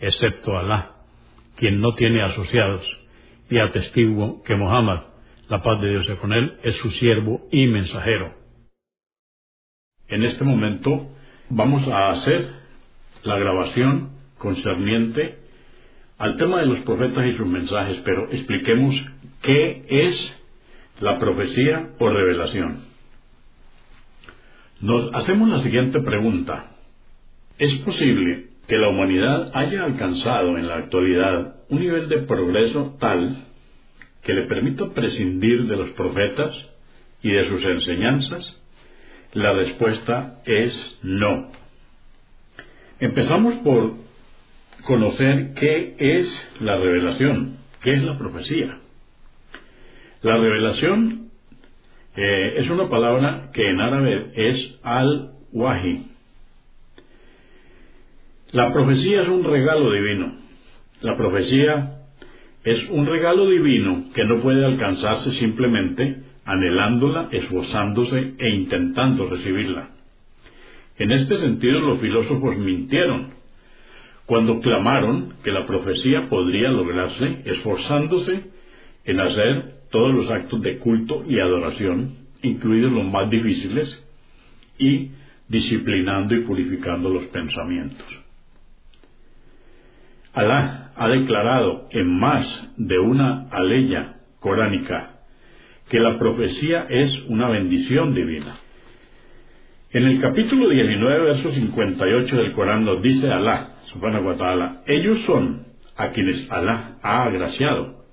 excepto Alá, quien no tiene asociados, y atestiguo que Mohammed, la paz de Dios sea con él, es su siervo y mensajero. En este momento vamos a hacer la grabación concerniente al tema de los profetas y sus mensajes, pero expliquemos qué es la profecía o revelación. Nos hacemos la siguiente pregunta. ¿Es posible que la humanidad haya alcanzado en la actualidad un nivel de progreso tal que le permita prescindir de los profetas y de sus enseñanzas? La respuesta es no. Empezamos por conocer qué es la revelación, qué es la profecía. La revelación eh, es una palabra que en árabe es al-wahi, la profecía es un regalo divino. La profecía es un regalo divino que no puede alcanzarse simplemente anhelándola, esforzándose e intentando recibirla. En este sentido los filósofos mintieron cuando clamaron que la profecía podría lograrse esforzándose en hacer todos los actos de culto y adoración, incluidos los más difíciles, y disciplinando y purificando los pensamientos. Alá ha declarado en más de una aleya coránica que la profecía es una bendición divina. En el capítulo 19, verso 58 del Corán nos dice Alá, subhanahu wa ta'ala, ellos son a quienes Alá ha agraciado,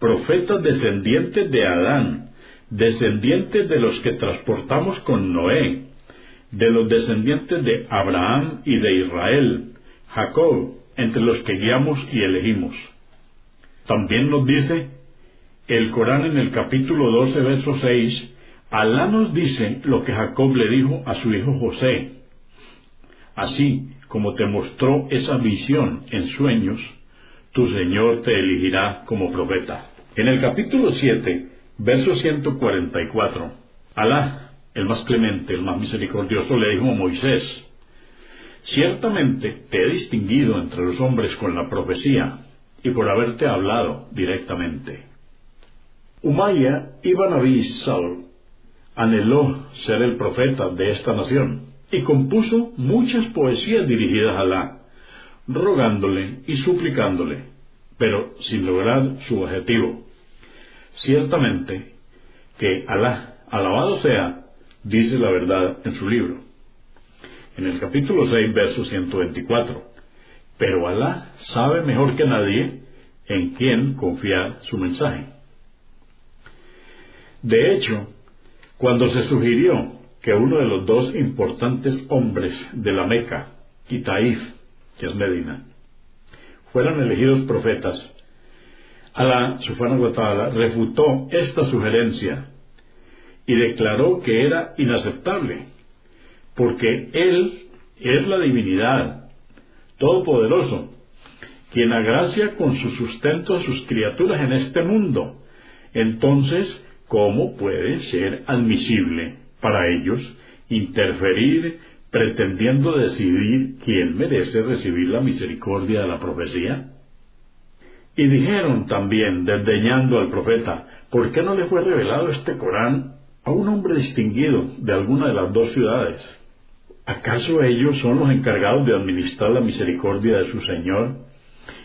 profetas descendientes de Adán, descendientes de los que transportamos con Noé, de los descendientes de Abraham y de Israel, Jacob, entre los que guiamos y elegimos. También nos dice el Corán en el capítulo 12, verso 6, Alá nos dice lo que Jacob le dijo a su hijo José. Así como te mostró esa visión en sueños, tu Señor te elegirá como profeta. En el capítulo 7, verso 144, Alá, el más clemente, el más misericordioso, le dijo a Moisés, Ciertamente te he distinguido entre los hombres con la profecía y por haberte hablado directamente. Umaya ibn Abi Saul anheló ser el profeta de esta nación y compuso muchas poesías dirigidas a Alá, rogándole y suplicándole, pero sin lograr su objetivo. Ciertamente que Alá, alabado sea, dice la verdad en su libro en el capítulo 6, verso 124. Pero Alá sabe mejor que nadie en quién confiar su mensaje. De hecho, cuando se sugirió que uno de los dos importantes hombres de la Meca y que es Medina, fueran elegidos profetas, Alá, subhanahu wa refutó esta sugerencia y declaró que era inaceptable porque Él es la divinidad, todopoderoso, quien agracia con su sustento a sus criaturas en este mundo. Entonces, ¿cómo puede ser admisible para ellos interferir pretendiendo decidir quién merece recibir la misericordia de la profecía? Y dijeron también, desdeñando al profeta, ¿por qué no le fue revelado este Corán a un hombre distinguido de alguna de las dos ciudades? ¿Acaso ellos son los encargados de administrar la misericordia de su Señor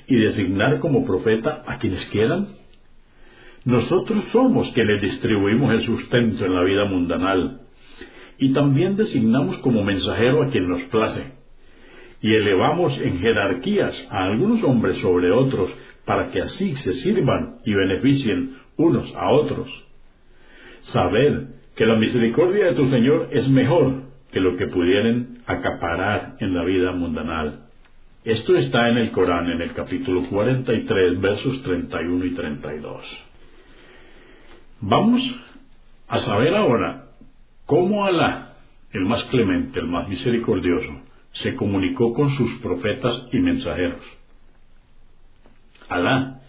y designar como profeta a quienes quieran? Nosotros somos quienes distribuimos el sustento en la vida mundanal y también designamos como mensajero a quien nos place y elevamos en jerarquías a algunos hombres sobre otros para que así se sirvan y beneficien unos a otros. Saber que la misericordia de tu Señor es mejor que lo que pudieran acaparar en la vida mundanal. Esto está en el Corán, en el capítulo 43, versos 31 y 32. Vamos a saber ahora cómo Alá, el más clemente, el más misericordioso, se comunicó con sus profetas y mensajeros. Alá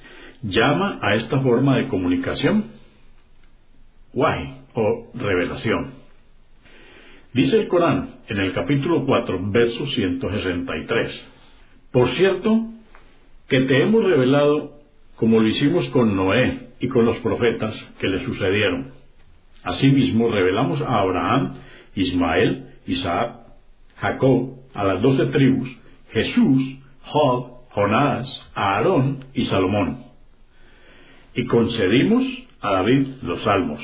llama a esta forma de comunicación wahi o revelación. Dice el Corán en el capítulo 4, verso 163. Por cierto, que te hemos revelado como lo hicimos con Noé y con los profetas que le sucedieron. Asimismo, revelamos a Abraham, Ismael, Isaac, Jacob, a las doce tribus, Jesús, Job, Jonás, Aarón y Salomón. Y concedimos a David los salmos.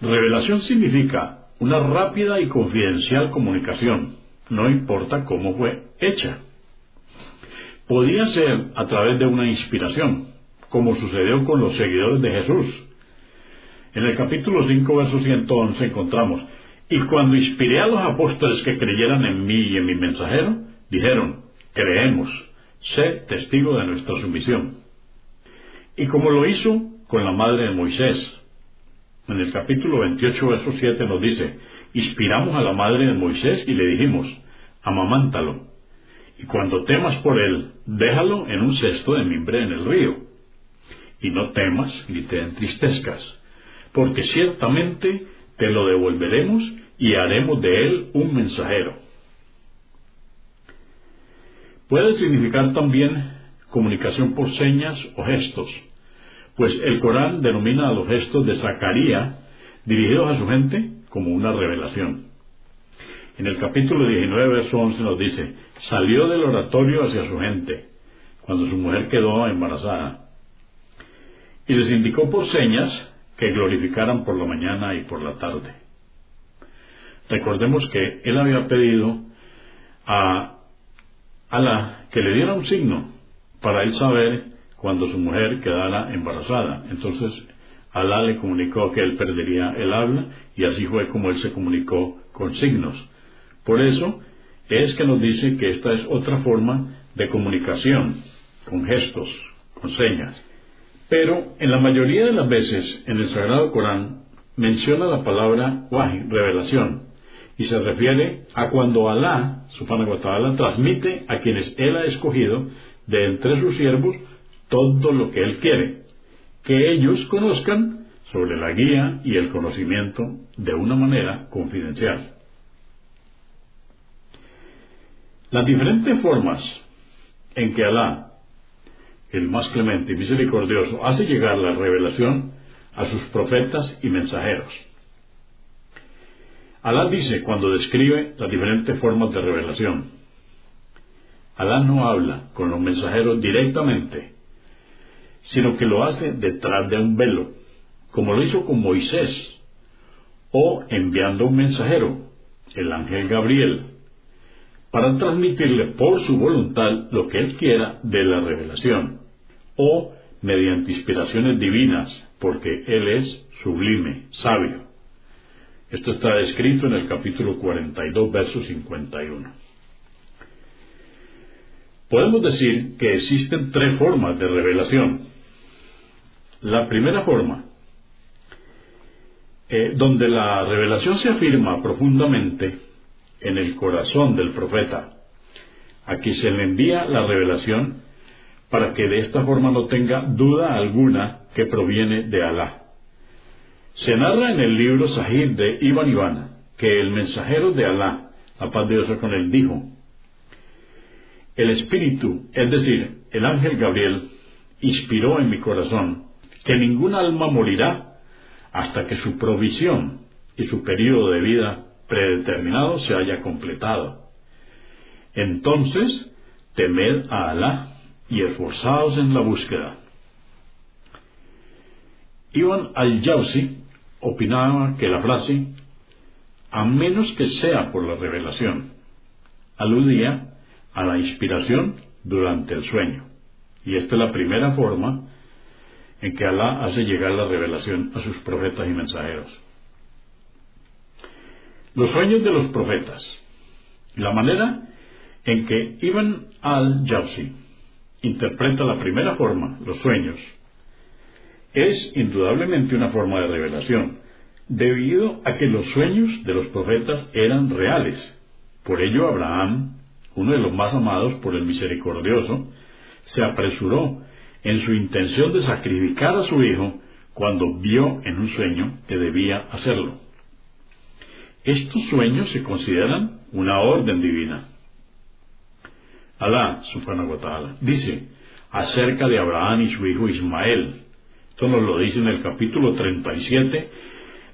Revelación significa una rápida y confidencial comunicación, no importa cómo fue hecha. Podía ser a través de una inspiración, como sucedió con los seguidores de Jesús. En el capítulo 5, verso 111 encontramos, y cuando inspiré a los apóstoles que creyeran en mí y en mi mensajero, dijeron, creemos, sé testigo de nuestra sumisión. Y como lo hizo con la madre de Moisés, en el capítulo 28, verso 7 nos dice, inspiramos a la madre de Moisés y le dijimos, amamántalo, y cuando temas por él, déjalo en un cesto de mimbre en el río, y no temas ni te entristezcas, porque ciertamente te lo devolveremos y haremos de él un mensajero. Puede significar también comunicación por señas o gestos, pues el Corán denomina a los gestos de Zacarías dirigidos a su gente como una revelación. En el capítulo 19, verso 11 nos dice, salió del oratorio hacia su gente, cuando su mujer quedó embarazada, y les indicó por señas que glorificaran por la mañana y por la tarde. Recordemos que él había pedido a Alá que le diera un signo para él saber cuando su mujer quedara embarazada. Entonces Alá le comunicó que él perdería el habla y así fue como él se comunicó con signos. Por eso es que nos dice que esta es otra forma de comunicación, con gestos, con señas. Pero en la mayoría de las veces en el Sagrado Corán menciona la palabra wahi, revelación, y se refiere a cuando Alá, subhanahu wa ta'ala, transmite a quienes Él ha escogido de entre sus siervos todo lo que Él quiere, que ellos conozcan sobre la guía y el conocimiento de una manera confidencial. Las diferentes formas en que Alá, el más clemente y misericordioso, hace llegar la revelación a sus profetas y mensajeros. Alá dice cuando describe las diferentes formas de revelación. Alá no habla con los mensajeros directamente, sino que lo hace detrás de un velo, como lo hizo con Moisés, o enviando un mensajero, el ángel Gabriel, para transmitirle por su voluntad lo que él quiera de la revelación, o mediante inspiraciones divinas, porque él es sublime, sabio. Esto está descrito en el capítulo 42, verso 51. Podemos decir que existen tres formas de revelación. La primera forma, eh, donde la revelación se afirma profundamente en el corazón del profeta, a quien se le envía la revelación para que de esta forma no tenga duda alguna que proviene de Alá. Se narra en el libro Sahib de Ibn Ivana que el mensajero de Alá, la paz de Dios con él, dijo, el Espíritu, es decir, el ángel Gabriel, inspiró en mi corazón que ningún alma morirá hasta que su provisión y su periodo de vida predeterminado se haya completado. Entonces temed a Alá y esforzados en la búsqueda. Ibn al-Jawzi opinaba que la frase, a menos que sea por la revelación, aludía a la inspiración durante el sueño. Y esta es la primera forma en que Alá hace llegar la revelación a sus profetas y mensajeros. Los sueños de los profetas. La manera en que Ibn al-Jawzi interpreta la primera forma, los sueños, es indudablemente una forma de revelación, debido a que los sueños de los profetas eran reales. Por ello Abraham, uno de los más amados por el misericordioso, se apresuró en su intención de sacrificar a su hijo cuando vio en un sueño que debía hacerlo. Estos sueños se consideran una orden divina. Alá, subhanahu wa dice acerca de Abraham y su hijo Ismael. Esto nos lo dice en el capítulo 37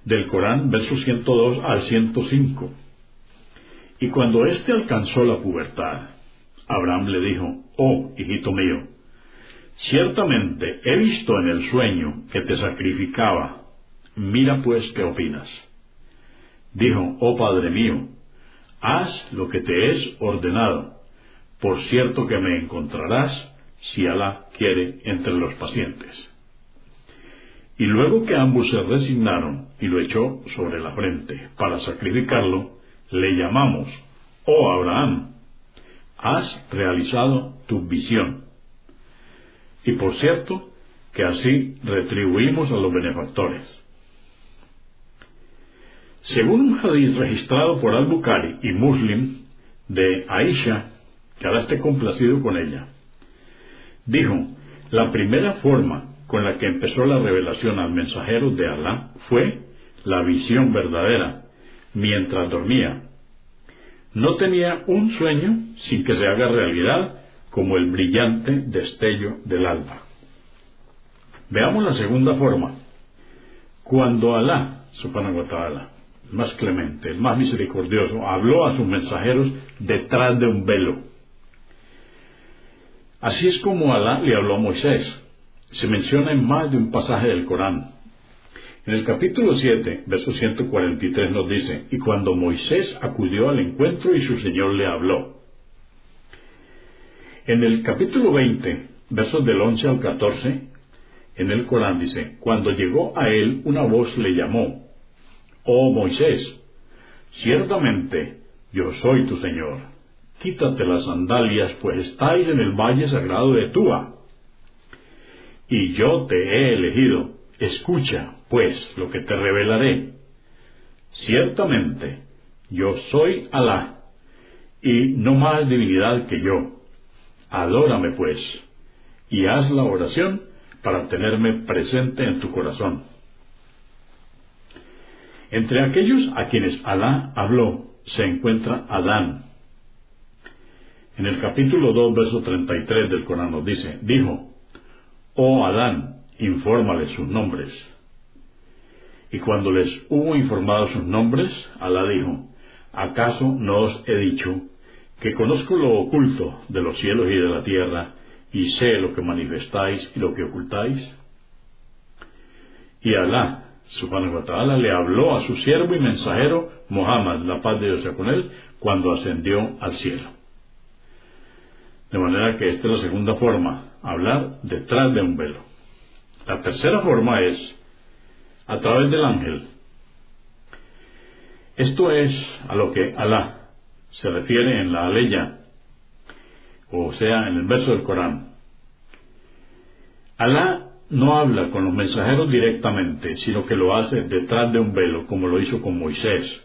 del Corán, versos 102 al 105. Y cuando éste alcanzó la pubertad, Abraham le dijo, oh, hijito mío, ciertamente he visto en el sueño que te sacrificaba, mira pues qué opinas. Dijo, oh Padre mío, haz lo que te es ordenado, por cierto que me encontrarás, si Alá quiere, entre los pacientes. Y luego que ambos se resignaron y lo echó sobre la frente para sacrificarlo, le llamamos, oh Abraham, has realizado tu visión. Y por cierto, que así retribuimos a los benefactores. Según un hadiz registrado por Al-Bukhari y Muslim de Aisha, que ahora esté complacido con ella, dijo, la primera forma con la que empezó la revelación al mensajero de Alá fue la visión verdadera, mientras dormía. No tenía un sueño sin que se haga realidad como el brillante destello del alba. Veamos la segunda forma. Cuando Alá, subhanahu wa ta'ala, más clemente, el más misericordioso, habló a sus mensajeros detrás de un velo. Así es como Alá le habló a Moisés. Se menciona en más de un pasaje del Corán. En el capítulo 7, verso 143 nos dice, y cuando Moisés acudió al encuentro y su Señor le habló. En el capítulo 20, versos del 11 al 14, en el Corán dice, cuando llegó a él una voz le llamó, Oh Moisés, ciertamente yo soy tu Señor. Quítate las sandalias, pues estáis en el valle sagrado de Túa. Y yo te he elegido. Escucha, pues, lo que te revelaré. Ciertamente, yo soy Alá, y no más divinidad que yo. Adórame, pues, y haz la oración para tenerme presente en tu corazón. Entre aquellos a quienes Alá habló se encuentra Adán. En el capítulo 2, verso 33 del Corán nos dice, dijo, Oh Adán, infórmale sus nombres. Y cuando les hubo informado sus nombres, Alá dijo, ¿acaso no os he dicho que conozco lo oculto de los cielos y de la tierra, y sé lo que manifestáis y lo que ocultáis? Y Alá subhanahu wa ta'ala, le habló a su siervo y mensajero, Muhammad, la paz de Dios sea con él, cuando ascendió al cielo. De manera que esta es la segunda forma, hablar detrás de un velo. La tercera forma es a través del ángel. Esto es a lo que Alá se refiere en la aleya, o sea, en el verso del Corán. Alá no habla con los mensajeros directamente, sino que lo hace detrás de un velo, como lo hizo con Moisés,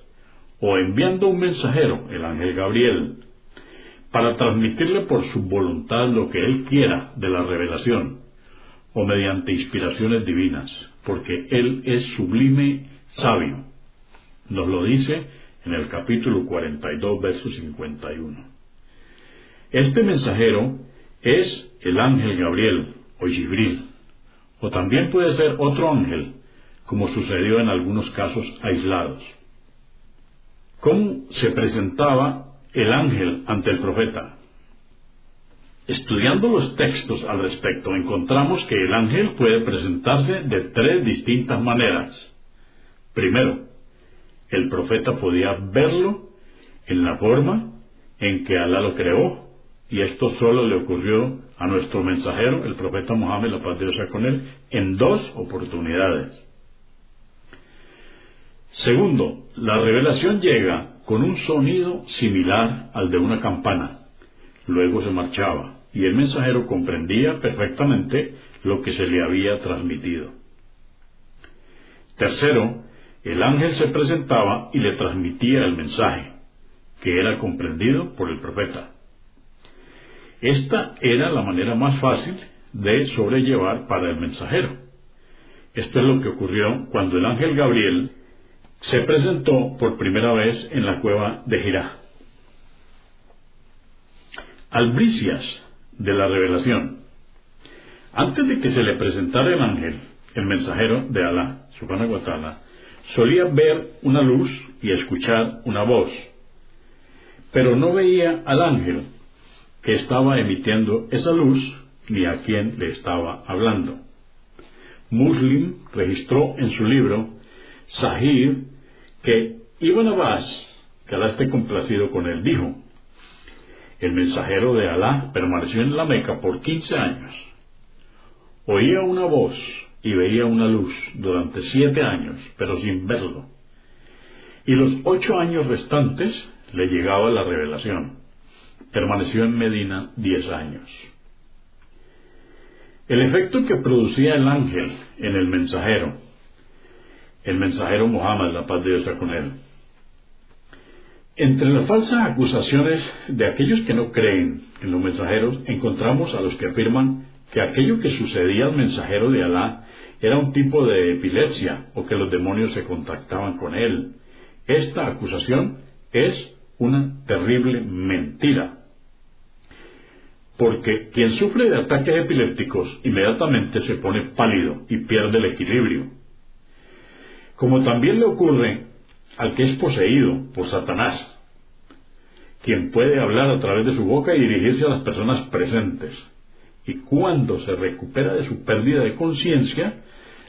o enviando un mensajero, el ángel Gabriel, para transmitirle por su voluntad lo que él quiera de la revelación, o mediante inspiraciones divinas, porque él es sublime sabio. Nos lo dice en el capítulo 42, verso 51. Este mensajero es el ángel Gabriel, o Gibril, o también puede ser otro ángel, como sucedió en algunos casos aislados. ¿Cómo se presentaba el ángel ante el profeta? Estudiando los textos al respecto, encontramos que el ángel puede presentarse de tres distintas maneras. Primero, el profeta podía verlo en la forma en que Alá lo creó, y esto solo le ocurrió a nuestro mensajero, el profeta Mohammed, la paz de con él, en dos oportunidades. Segundo, la revelación llega con un sonido similar al de una campana. Luego se marchaba y el mensajero comprendía perfectamente lo que se le había transmitido. Tercero, el ángel se presentaba y le transmitía el mensaje, que era comprendido por el profeta. Esta era la manera más fácil de sobrellevar para el mensajero. Esto es lo que ocurrió cuando el ángel Gabriel se presentó por primera vez en la cueva de Jirá. Albricias de la revelación. Antes de que se le presentara el ángel, el mensajero de Alá, Subhanahu wa solía ver una luz y escuchar una voz, pero no veía al ángel que estaba emitiendo esa luz ni a quien le estaba hablando. Muslim registró en su libro Sahih que Ibn Abbas, que Alá esté complacido con él, dijo, el mensajero de Alá permaneció en la Meca por quince años. Oía una voz y veía una luz durante siete años, pero sin verlo. Y los ocho años restantes le llegaba la revelación. Permaneció en Medina diez años. El efecto que producía el ángel en el mensajero, el mensajero Muhammad, la paz de Dios con él, entre las falsas acusaciones de aquellos que no creen en los mensajeros, encontramos a los que afirman que aquello que sucedía al mensajero de Alá era un tipo de epilepsia o que los demonios se contactaban con él. Esta acusación es una terrible mentira. Porque quien sufre de ataques epilépticos inmediatamente se pone pálido y pierde el equilibrio. Como también le ocurre al que es poseído por Satanás, quien puede hablar a través de su boca y dirigirse a las personas presentes. Y cuando se recupera de su pérdida de conciencia,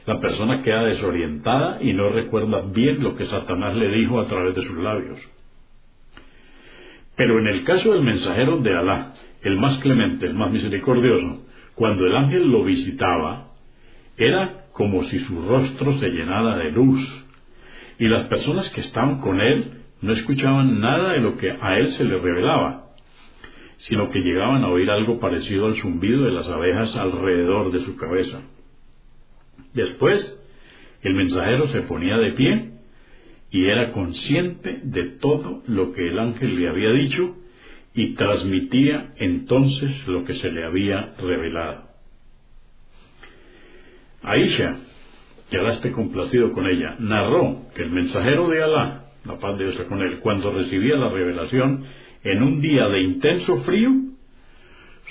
la persona queda desorientada y no recuerda bien lo que Satanás le dijo a través de sus labios. Pero en el caso del mensajero de Alá, el más clemente, el más misericordioso, cuando el ángel lo visitaba, era como si su rostro se llenara de luz, y las personas que estaban con él no escuchaban nada de lo que a él se le revelaba, sino que llegaban a oír algo parecido al zumbido de las abejas alrededor de su cabeza. Después, el mensajero se ponía de pie y era consciente de todo lo que el ángel le había dicho y transmitía entonces lo que se le había revelado. Aisha, Alá esté complacido con ella, narró que el mensajero de Alá, la paz de Dios con él, cuando recibía la revelación en un día de intenso frío,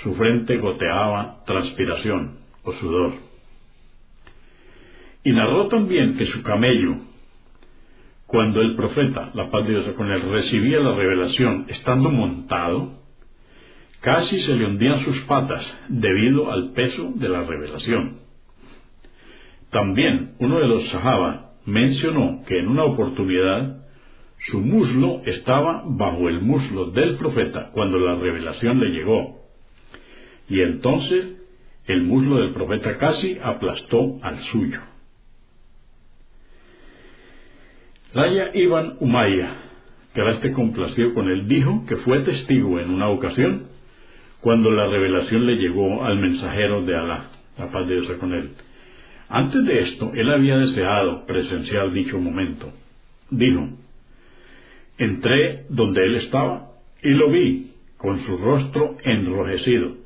su frente goteaba transpiración o sudor. Y narró también que su camello, cuando el profeta, la paz de Dios con él, recibía la revelación estando montado, casi se le hundían sus patas debido al peso de la revelación. También uno de los Sahaba mencionó que en una oportunidad su muslo estaba bajo el muslo del profeta cuando la revelación le llegó. Y entonces el muslo del profeta casi aplastó al suyo. Laya Ibn Umayya, que ahora esté complacido con él, dijo que fue testigo en una ocasión cuando la revelación le llegó al mensajero de Alá, la paz de Dios con él. Antes de esto, él había deseado presenciar dicho momento. Dijo, entré donde él estaba y lo vi con su rostro enrojecido.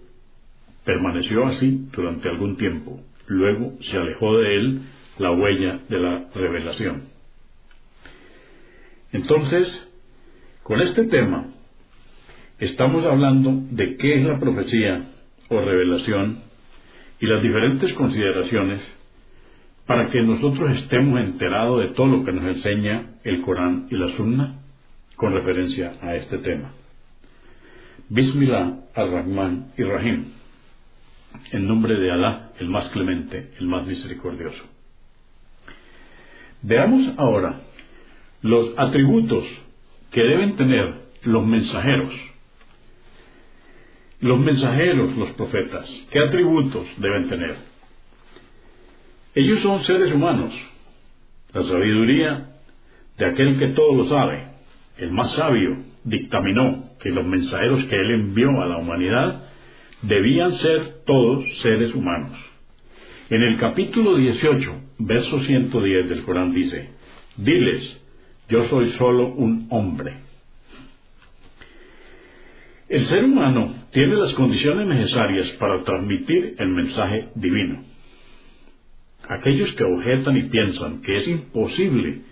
Permaneció así durante algún tiempo. Luego se alejó de él la huella de la revelación. Entonces, con este tema, estamos hablando de qué es la profecía o revelación y las diferentes consideraciones para que nosotros estemos enterados de todo lo que nos enseña el Corán y la Sunna con referencia a este tema. Bismillah ar-Rahman y Rahim. En nombre de Alá, el más clemente, el más misericordioso. Veamos ahora los atributos que deben tener los mensajeros. Los mensajeros, los profetas, ¿qué atributos deben tener? Ellos son seres humanos. La sabiduría de aquel que todo lo sabe, el más sabio, dictaminó que los mensajeros que él envió a la humanidad debían ser todos seres humanos. En el capítulo 18, verso 110 del Corán dice, diles, yo soy solo un hombre. El ser humano tiene las condiciones necesarias para transmitir el mensaje divino. Aquellos que objetan y piensan que es imposible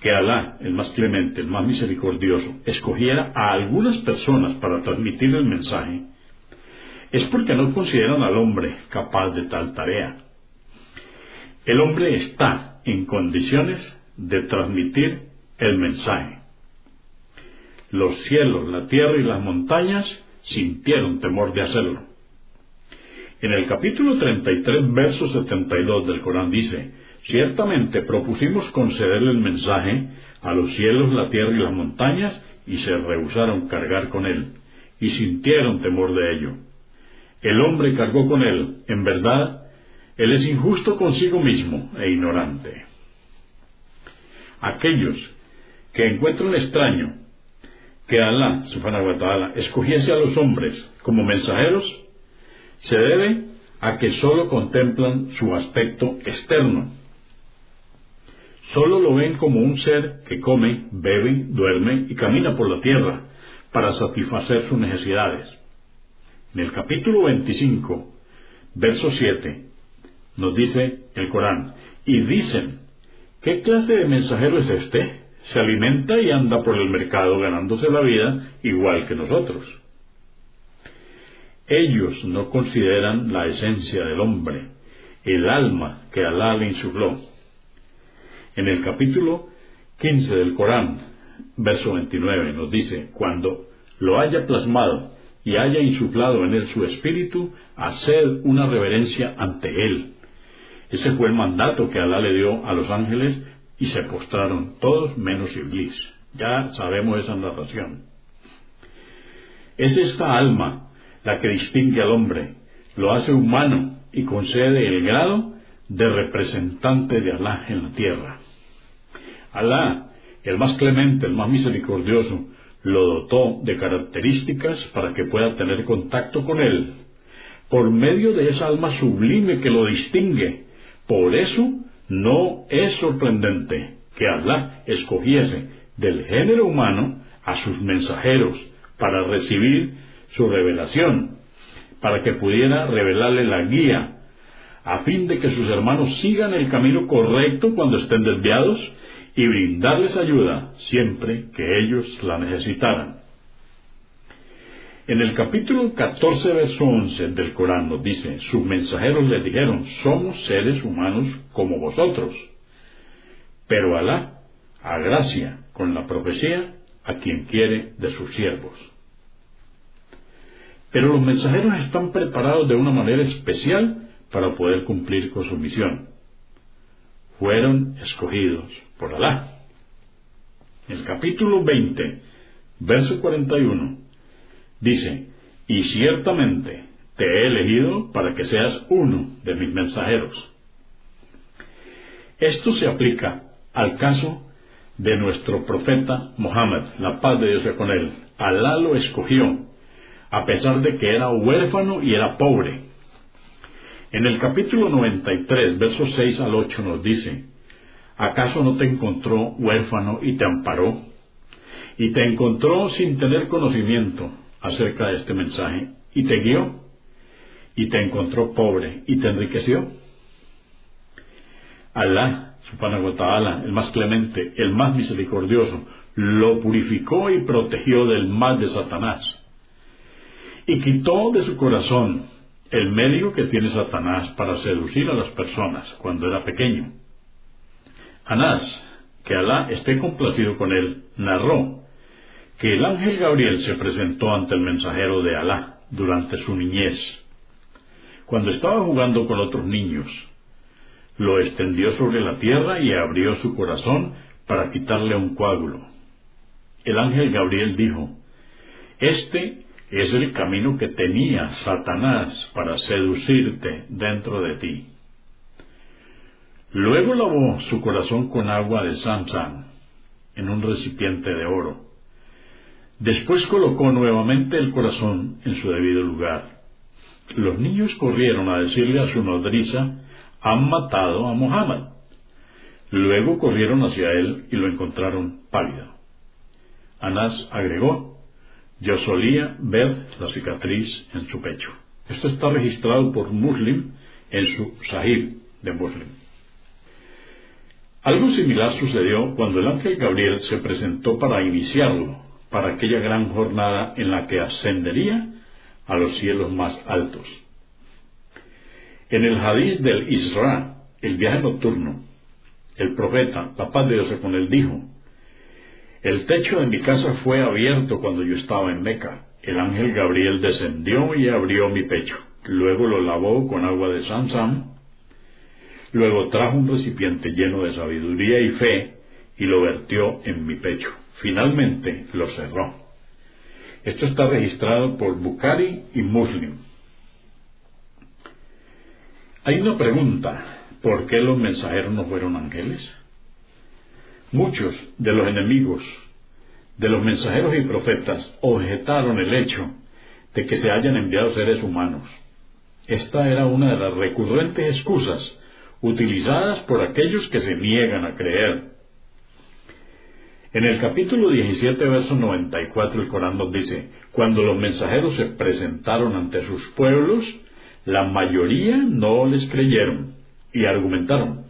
que Alá, el más clemente, el más misericordioso, escogiera a algunas personas para transmitir el mensaje, es porque no consideran al hombre capaz de tal tarea. El hombre está en condiciones de transmitir el mensaje. Los cielos, la tierra y las montañas sintieron temor de hacerlo. En el capítulo 33, verso 72 del Corán dice, Ciertamente propusimos concederle el mensaje a los cielos, la tierra y las montañas, y se rehusaron cargar con él, y sintieron temor de ello. El hombre cargó con él, en verdad, él es injusto consigo mismo e ignorante. Aquellos que encuentran extraño que Alá, subhanahu wa ta'ala, escogiese a los hombres como mensajeros, se debe a que sólo contemplan su aspecto externo, Solo lo ven como un ser que come, bebe, duerme y camina por la tierra para satisfacer sus necesidades. En el capítulo 25, verso 7, nos dice el Corán, y dicen, ¿qué clase de mensajero es este? Se alimenta y anda por el mercado ganándose la vida igual que nosotros. Ellos no consideran la esencia del hombre, el alma que Alá le insufló en el capítulo 15 del Corán, verso 29, nos dice, cuando lo haya plasmado y haya insuflado en él su espíritu, hacer una reverencia ante él. Ese fue el mandato que Alá le dio a los ángeles y se postraron todos menos Iblis. Ya sabemos esa narración. Es esta alma la que distingue al hombre, lo hace humano y concede el grado de representante de Alá en la tierra. Alá, el más clemente, el más misericordioso, lo dotó de características para que pueda tener contacto con él, por medio de esa alma sublime que lo distingue. Por eso no es sorprendente que Alá escogiese del género humano a sus mensajeros para recibir su revelación, para que pudiera revelarle la guía, a fin de que sus hermanos sigan el camino correcto cuando estén desviados y brindarles ayuda siempre que ellos la necesitaran. En el capítulo 14, verso 11 del Corán nos dice, sus mensajeros le dijeron, somos seres humanos como vosotros, pero Alá agracia con la profecía a quien quiere de sus siervos. Pero los mensajeros están preparados de una manera especial para poder cumplir con su misión fueron escogidos por Alá. El capítulo 20, verso 41, dice, y ciertamente te he elegido para que seas uno de mis mensajeros. Esto se aplica al caso de nuestro profeta Mohammed, la paz de Dios con él. Alá lo escogió, a pesar de que era huérfano y era pobre. En el capítulo 93, versos 6 al 8 nos dice, ¿acaso no te encontró huérfano y te amparó? Y te encontró sin tener conocimiento acerca de este mensaje y te guió y te encontró pobre y te enriqueció. Alá, subhanahu wa el más clemente, el más misericordioso, lo purificó y protegió del mal de Satanás. Y quitó de su corazón el medio que tiene Satanás para seducir a las personas cuando era pequeño. Anás, que Alá esté complacido con él, narró que el ángel Gabriel se presentó ante el mensajero de Alá durante su niñez, cuando estaba jugando con otros niños. Lo extendió sobre la tierra y abrió su corazón para quitarle un coágulo. El ángel Gabriel dijo, Este es el camino que tenía Satanás para seducirte dentro de ti. Luego lavó su corazón con agua de Samsam en un recipiente de oro. Después colocó nuevamente el corazón en su debido lugar. Los niños corrieron a decirle a su nodriza, han matado a Mohammed. Luego corrieron hacia él y lo encontraron pálido. Anás agregó, yo solía ver la cicatriz en su pecho. Esto está registrado por Muslim en su Sahib de Muslim. Algo similar sucedió cuando el ángel Gabriel se presentó para iniciarlo para aquella gran jornada en la que ascendería a los cielos más altos. En el hadiz del Isra, el viaje nocturno, el profeta, la paz de Dios con él, dijo, El techo de mi casa fue abierto cuando yo estaba en Meca. El ángel Gabriel descendió y abrió mi pecho. Luego lo lavó con agua de Samsam Luego trajo un recipiente lleno de sabiduría y fe y lo vertió en mi pecho. Finalmente lo cerró. Esto está registrado por Bukhari y Muslim. Hay una pregunta. ¿Por qué los mensajeros no fueron ángeles? Muchos de los enemigos de los mensajeros y profetas objetaron el hecho de que se hayan enviado seres humanos. Esta era una de las recurrentes excusas utilizadas por aquellos que se niegan a creer. En el capítulo 17, verso 94, el Corán nos dice, cuando los mensajeros se presentaron ante sus pueblos, la mayoría no les creyeron y argumentaron,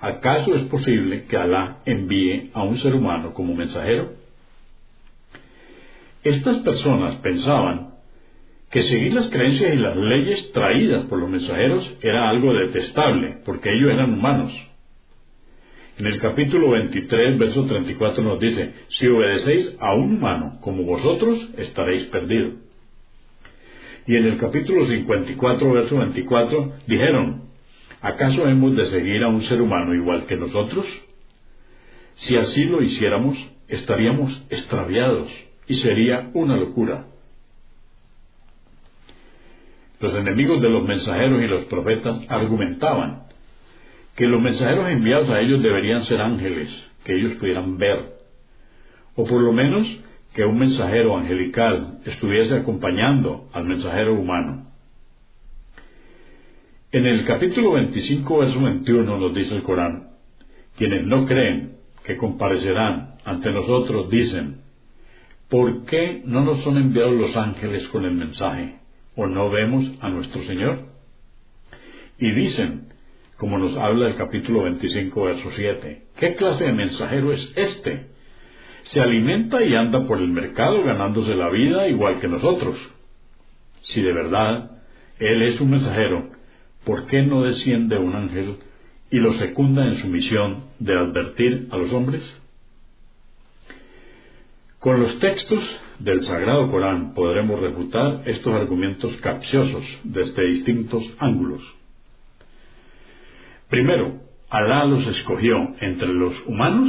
¿acaso es posible que Alá envíe a un ser humano como mensajero? Estas personas pensaban que seguir las creencias y las leyes traídas por los mensajeros era algo detestable, porque ellos eran humanos. En el capítulo 23, verso 34 nos dice, si obedecéis a un humano como vosotros, estaréis perdidos. Y en el capítulo 54, verso 24, dijeron, ¿acaso hemos de seguir a un ser humano igual que nosotros? Si así lo hiciéramos, estaríamos extraviados y sería una locura. Los enemigos de los mensajeros y los profetas argumentaban que los mensajeros enviados a ellos deberían ser ángeles, que ellos pudieran ver, o por lo menos que un mensajero angelical estuviese acompañando al mensajero humano. En el capítulo 25, verso 21 nos dice el Corán, quienes no creen que comparecerán ante nosotros dicen, ¿por qué no nos son enviados los ángeles con el mensaje? o no vemos a nuestro Señor? Y dicen, como nos habla el capítulo 25, verso 7, ¿qué clase de mensajero es este? Se alimenta y anda por el mercado ganándose la vida igual que nosotros. Si de verdad Él es un mensajero, ¿por qué no desciende un ángel y lo secunda en su misión de advertir a los hombres? Con los textos del Sagrado Corán podremos refutar estos argumentos capciosos desde distintos ángulos. Primero, Alá los escogió entre los humanos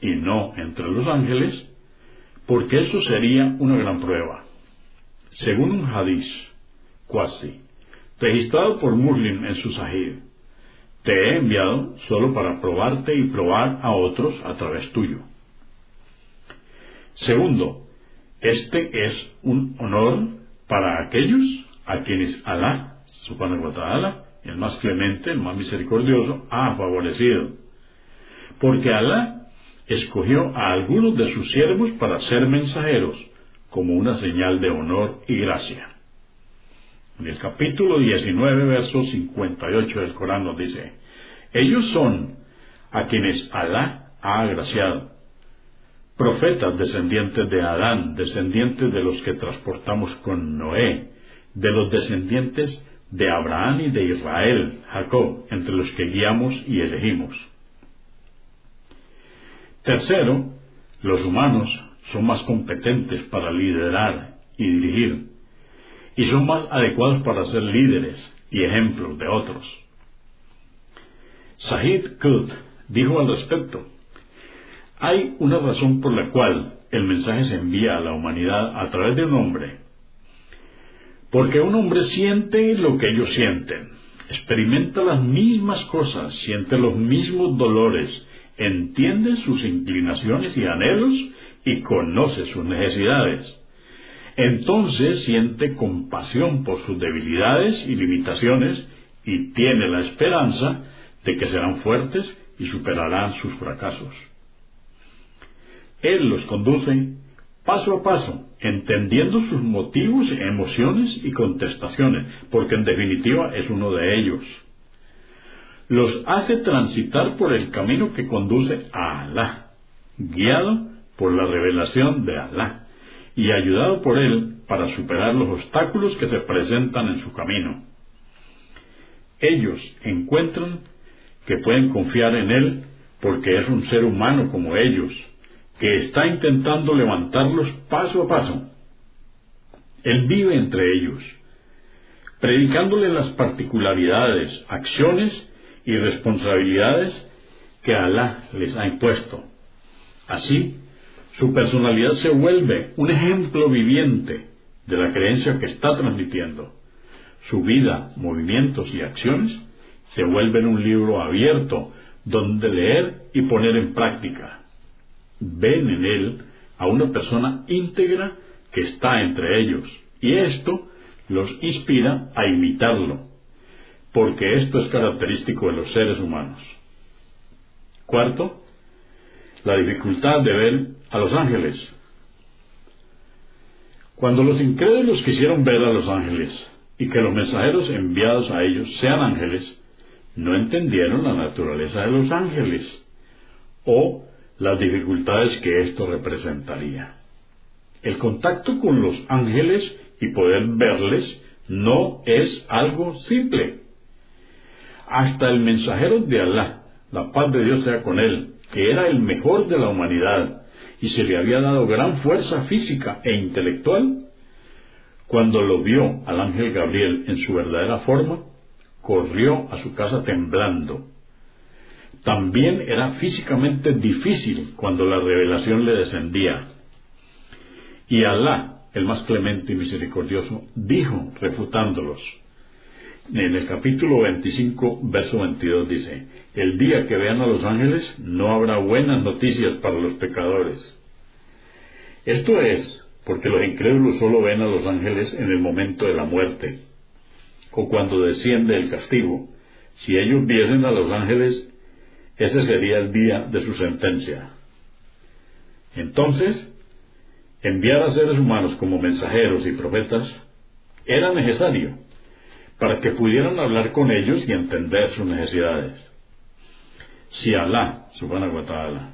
y no entre los ángeles, porque eso sería una gran prueba. Según un hadiz, cuasi, registrado por Muslim en su Sahih, te he enviado solo para probarte y probar a otros a través tuyo. Segundo, este es un honor para aquellos a quienes Alá, subhanahu wa ta'ala, el más clemente, el más misericordioso, ha favorecido. Porque Alá escogió a algunos de sus siervos para ser mensajeros, como una señal de honor y gracia. En el capítulo 19, verso 58 del Corán nos dice, ellos son a quienes Alá ha agraciado profetas descendientes de Adán, descendientes de los que transportamos con Noé, de los descendientes de Abraham y de Israel, Jacob, entre los que guiamos y elegimos. Tercero, los humanos son más competentes para liderar y dirigir, y son más adecuados para ser líderes y ejemplos de otros. Sahid Qutb dijo al respecto, hay una razón por la cual el mensaje se envía a la humanidad a través de un hombre. Porque un hombre siente lo que ellos sienten, experimenta las mismas cosas, siente los mismos dolores, entiende sus inclinaciones y anhelos y conoce sus necesidades. Entonces siente compasión por sus debilidades y limitaciones y tiene la esperanza de que serán fuertes y superarán sus fracasos. Él los conduce paso a paso, entendiendo sus motivos, emociones y contestaciones, porque en definitiva es uno de ellos. Los hace transitar por el camino que conduce a Alá, guiado por la revelación de Alá y ayudado por él para superar los obstáculos que se presentan en su camino. Ellos encuentran que pueden confiar en él porque es un ser humano como ellos, que está intentando levantarlos paso a paso. Él vive entre ellos, predicándole las particularidades, acciones y responsabilidades que Alá les ha impuesto. Así, su personalidad se vuelve un ejemplo viviente de la creencia que está transmitiendo. Su vida, movimientos y acciones se vuelven un libro abierto donde leer y poner en práctica. Ven en él a una persona íntegra que está entre ellos y esto los inspira a imitarlo, porque esto es característico de los seres humanos. Cuarto, la dificultad de ver a los ángeles. Cuando los incrédulos quisieron ver a los ángeles y que los mensajeros enviados a ellos sean ángeles, no entendieron la naturaleza de los ángeles o las dificultades que esto representaría. El contacto con los ángeles y poder verles no es algo simple. Hasta el mensajero de Alá, la paz de Dios sea con él, que era el mejor de la humanidad y se le había dado gran fuerza física e intelectual, cuando lo vio al ángel Gabriel en su verdadera forma, corrió a su casa temblando. También era físicamente difícil cuando la revelación le descendía. Y Alá, el más clemente y misericordioso, dijo, refutándolos, en el capítulo 25, verso 22 dice, el día que vean a los ángeles no habrá buenas noticias para los pecadores. Esto es porque los incrédulos solo ven a los ángeles en el momento de la muerte o cuando desciende el castigo. Si ellos viesen a los ángeles, ese sería el día de su sentencia. Entonces, enviar a seres humanos como mensajeros y profetas era necesario para que pudieran hablar con ellos y entender sus necesidades. Si Alá, subhanahu wa ta'ala,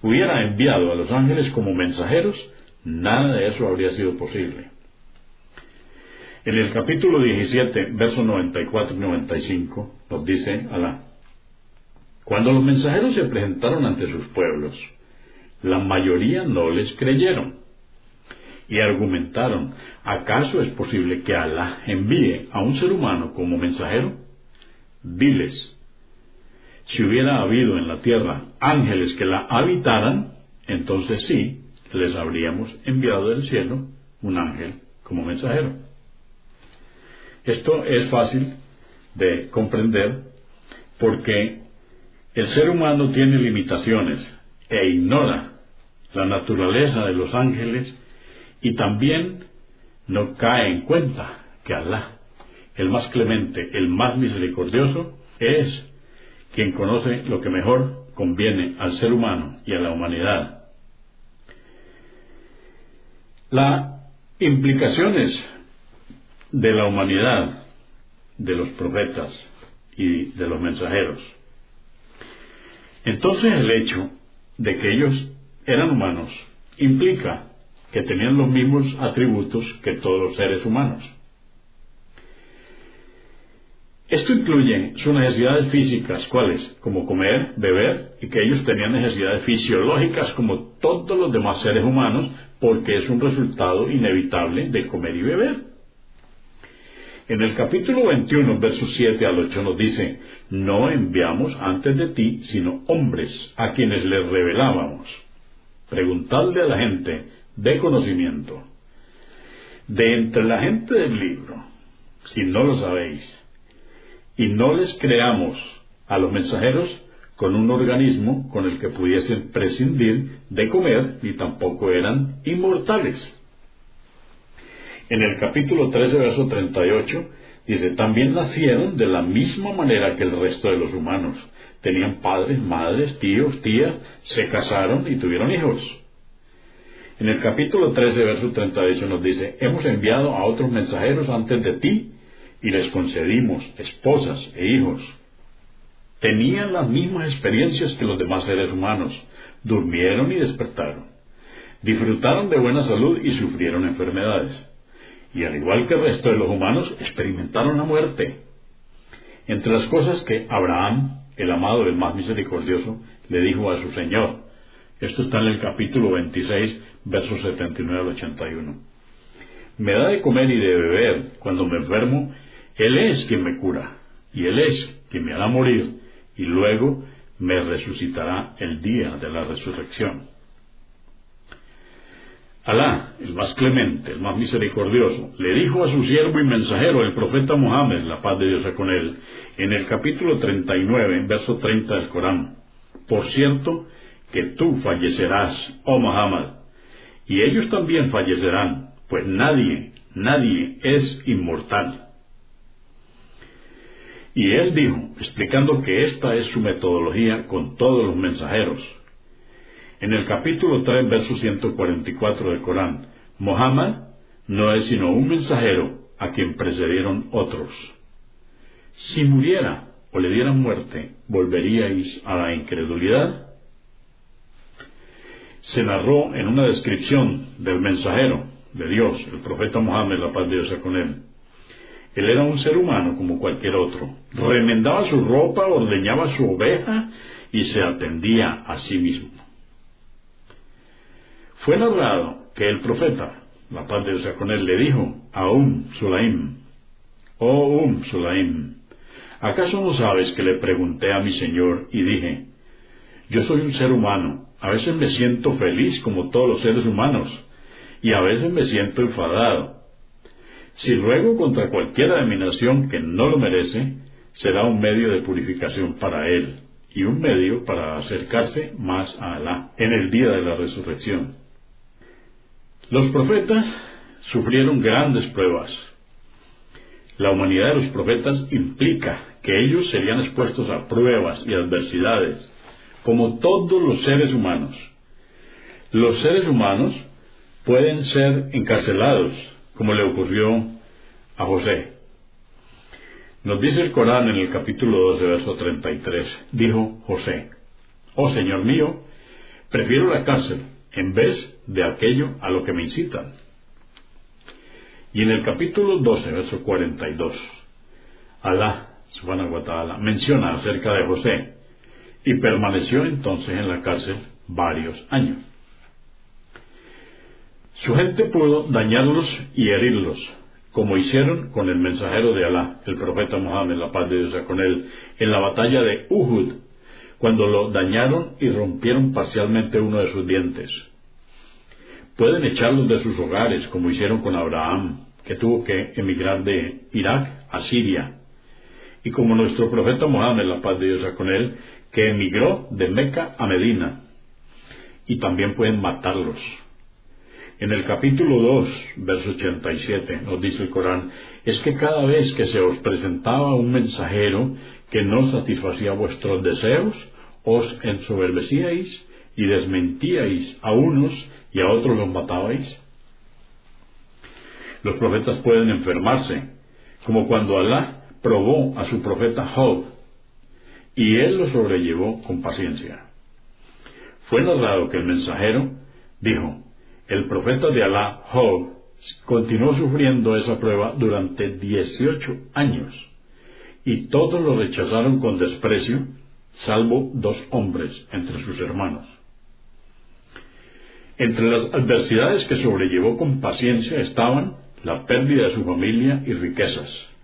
hubiera enviado a los ángeles como mensajeros, nada de eso habría sido posible. En el capítulo 17, versos 94 y 95, nos dice Alá, cuando los mensajeros se presentaron ante sus pueblos, la mayoría no les creyeron y argumentaron, ¿acaso es posible que Alá envíe a un ser humano como mensajero? Diles, si hubiera habido en la tierra ángeles que la habitaran, entonces sí, les habríamos enviado del cielo un ángel como mensajero. Esto es fácil de comprender porque el ser humano tiene limitaciones e ignora la naturaleza de los ángeles y también no cae en cuenta que Alá, el más clemente, el más misericordioso, es quien conoce lo que mejor conviene al ser humano y a la humanidad. Las implicaciones de la humanidad, de los profetas y de los mensajeros. Entonces el hecho de que ellos eran humanos implica que tenían los mismos atributos que todos los seres humanos. Esto incluye sus necesidades físicas, ¿cuáles? Como comer, beber, y que ellos tenían necesidades fisiológicas como todos los demás seres humanos, porque es un resultado inevitable de comer y beber. En el capítulo 21, versos 7 al 8 nos dice, no enviamos antes de ti sino hombres a quienes les revelábamos. Preguntadle a la gente de conocimiento. De entre la gente del libro, si no lo sabéis, y no les creamos a los mensajeros con un organismo con el que pudiesen prescindir de comer y tampoco eran inmortales. En el capítulo 13, verso 38, dice, también nacieron de la misma manera que el resto de los humanos. Tenían padres, madres, tíos, tías, se casaron y tuvieron hijos. En el capítulo 13, verso 38 nos dice, hemos enviado a otros mensajeros antes de ti y les concedimos esposas e hijos. Tenían las mismas experiencias que los demás seres humanos, durmieron y despertaron, disfrutaron de buena salud y sufrieron enfermedades, y al igual que el resto de los humanos, experimentaron la muerte. Entre las cosas que Abraham, el amado del más misericordioso, le dijo a su Señor, esto está en el capítulo 26, versos 79 al 81. Me da de comer y de beber cuando me enfermo él es quien me cura, y Él es quien me hará morir, y luego me resucitará el día de la resurrección. Alá, el más clemente, el más misericordioso, le dijo a su siervo y mensajero, el profeta Mohammed, la paz de Dios con él, en el capítulo 39, verso 30 del Corán, por cierto que tú fallecerás, oh Muhammad, y ellos también fallecerán, pues nadie, nadie es inmortal. Y él dijo, explicando que esta es su metodología con todos los mensajeros. En el capítulo 3, verso 144 del Corán, Mohammed no es sino un mensajero a quien precedieron otros. Si muriera o le dieran muerte, ¿volveríais a la incredulidad? Se narró en una descripción del mensajero de Dios, el profeta Mohammed, la paz de Dios con él, él era un ser humano como cualquier otro. Remendaba su ropa, ordeñaba su oveja y se atendía a sí mismo. Fue narrado que el profeta, la paz de Dios con él, le dijo a Um Sulaim, Oh Um Sulaim, ¿acaso no sabes que le pregunté a mi Señor y dije, yo soy un ser humano, a veces me siento feliz como todos los seres humanos, y a veces me siento enfadado, si ruego contra cualquiera de mi nación que no lo merece, será un medio de purificación para él y un medio para acercarse más a Alá en el día de la resurrección. Los profetas sufrieron grandes pruebas. La humanidad de los profetas implica que ellos serían expuestos a pruebas y adversidades, como todos los seres humanos. Los seres humanos pueden ser encarcelados, como le ocurrió a José. Nos dice el Corán en el capítulo 12, verso 33, dijo José, Oh Señor mío, prefiero la cárcel en vez de aquello a lo que me incitan. Y en el capítulo 12, verso 42, Alá, subhanahu wa ta'ala, menciona acerca de José, y permaneció entonces en la cárcel varios años. Su gente pudo dañarlos y herirlos, como hicieron con el mensajero de Alá, el profeta Mohammed, la paz de Dios con él, en la batalla de Uhud, cuando lo dañaron y rompieron parcialmente uno de sus dientes. Pueden echarlos de sus hogares, como hicieron con Abraham, que tuvo que emigrar de Irak a Siria, y como nuestro profeta Mohammed, la paz de Dios con él, que emigró de Meca a Medina, y también pueden matarlos en el capítulo 2, verso 87, nos dice el Corán, es que cada vez que se os presentaba un mensajero que no satisfacía vuestros deseos, os ensoberbecíais y desmentíais a unos y a otros los matabais. Los profetas pueden enfermarse, como cuando Alá probó a su profeta Job, y él lo sobrellevó con paciencia. Fue narrado que el mensajero dijo, el profeta de Alá, Job, continuó sufriendo esa prueba durante 18 años y todos lo rechazaron con desprecio, salvo dos hombres entre sus hermanos. Entre las adversidades que sobrellevó con paciencia estaban la pérdida de su familia y riquezas.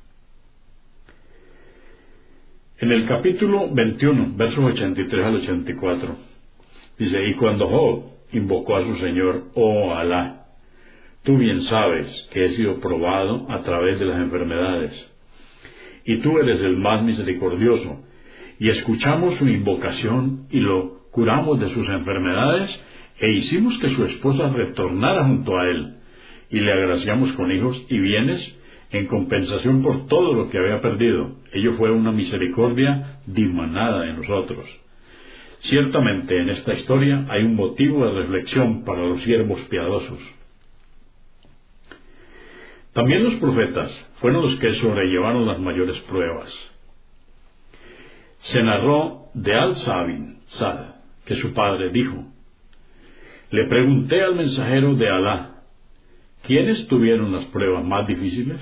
En el capítulo 21, versos 83 al 84, dice, y cuando Job invocó a su Señor, oh Alá, tú bien sabes que he sido probado a través de las enfermedades, y tú eres el más misericordioso, y escuchamos su invocación y lo curamos de sus enfermedades, e hicimos que su esposa retornara junto a él, y le agraciamos con hijos y bienes en compensación por todo lo que había perdido. Ello fue una misericordia dimanada de nosotros. Ciertamente en esta historia hay un motivo de reflexión para los siervos piadosos. También los profetas fueron los que sobrellevaron las mayores pruebas. Se narró de Al-Sabin, Sad, que su padre dijo, Le pregunté al mensajero de Alá, ¿quiénes tuvieron las pruebas más difíciles?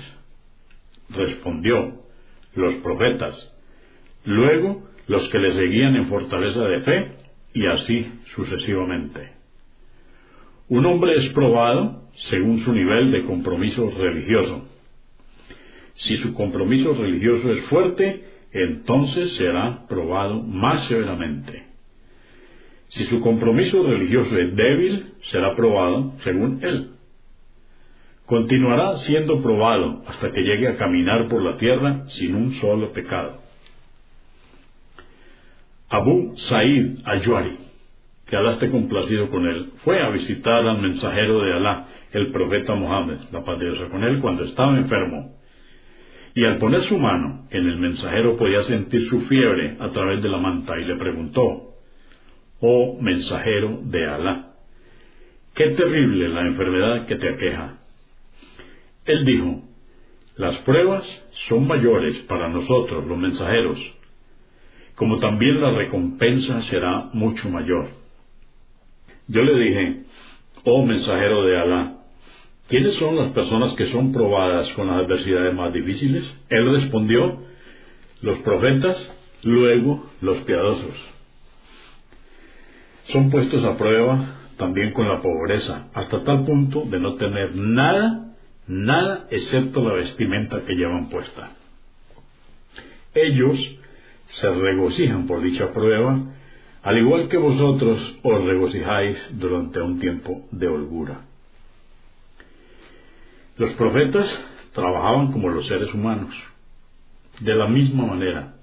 Respondió, los profetas, luego los que le seguían en fortaleza de fe, y así sucesivamente. Un hombre es probado según su nivel de compromiso religioso. Si su compromiso religioso es fuerte, entonces será probado más severamente. Si su compromiso religioso es débil, será probado según él. Continuará siendo probado hasta que llegue a caminar por la tierra sin un solo pecado. Abu Sa'id al-Yuari, que Alá complacido con él, fue a visitar al mensajero de Alá, el profeta Mohammed, la paz de con él, cuando estaba enfermo. Y al poner su mano en el mensajero podía sentir su fiebre a través de la manta y le preguntó, Oh mensajero de Alá, qué terrible la enfermedad que te aqueja. Él dijo, las pruebas son mayores para nosotros los mensajeros, como también la recompensa será mucho mayor. Yo le dije, oh mensajero de Alá, ¿quiénes son las personas que son probadas con las adversidades más difíciles? Él respondió, los profetas, luego los piadosos. Son puestos a prueba también con la pobreza, hasta tal punto de no tener nada nada excepto la vestimenta que llevan puesta. Ellos se regocijan por dicha prueba, al igual que vosotros os regocijáis durante un tiempo de holgura. Los profetas trabajaban como los seres humanos, de la misma manera.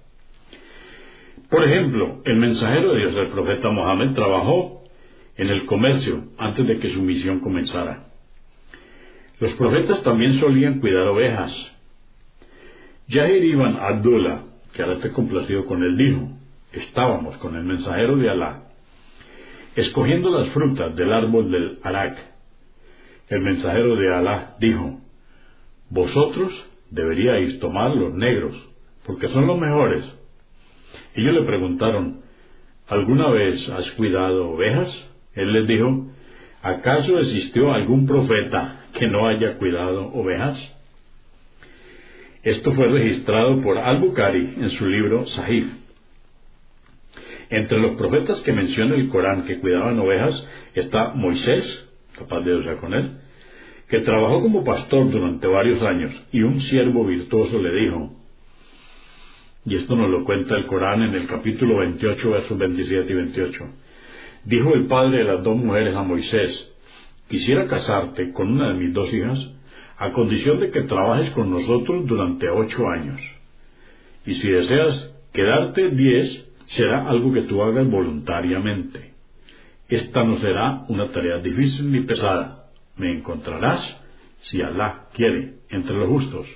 Por ejemplo, el mensajero de Dios, el profeta Mohammed, trabajó en el comercio antes de que su misión comenzara. Los profetas también solían cuidar ovejas. Yahir ibn Abdullah, que ahora esté complacido con él, dijo, estábamos con el mensajero de Alá, escogiendo las frutas del árbol del Arak. El mensajero de Alá dijo, vosotros deberíais tomar los negros, porque son los mejores. Ellos le preguntaron, ¿alguna vez has cuidado ovejas? Él les dijo, ¿acaso existió algún profeta que no haya cuidado ovejas? Esto fue registrado por Al-Bukhari en su libro Sahih. Entre los profetas que menciona el Corán que cuidaban ovejas está Moisés, capaz de Dios con él, que trabajó como pastor durante varios años y un siervo virtuoso le dijo, y esto nos lo cuenta el Corán en el capítulo 28, versos 27 y 28, dijo el padre de las dos mujeres a Moisés, quisiera casarte con una de mis dos hijas a condición de que trabajes con nosotros durante ocho años. Y si deseas quedarte diez, será algo que tú hagas voluntariamente. Esta no será una tarea difícil ni pesada. Me encontrarás, si Alá quiere, entre los justos.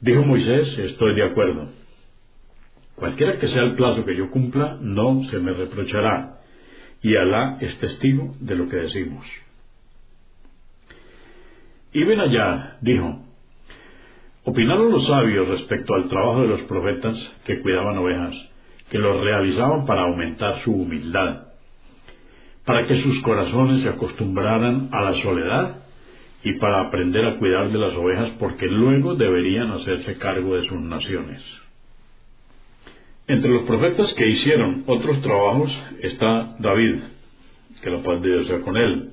Dijo Moisés, estoy de acuerdo. Cualquiera que sea el plazo que yo cumpla, no se me reprochará y Alá es testigo de lo que decimos. Ibn allá dijo, opinaron los sabios respecto al trabajo de los profetas que cuidaban ovejas, que los realizaban para aumentar su humildad, para que sus corazones se acostumbraran a la soledad y para aprender a cuidar de las ovejas porque luego deberían hacerse cargo de sus naciones. Entre los profetas que hicieron otros trabajos está David, que la paz de Dios sea con él.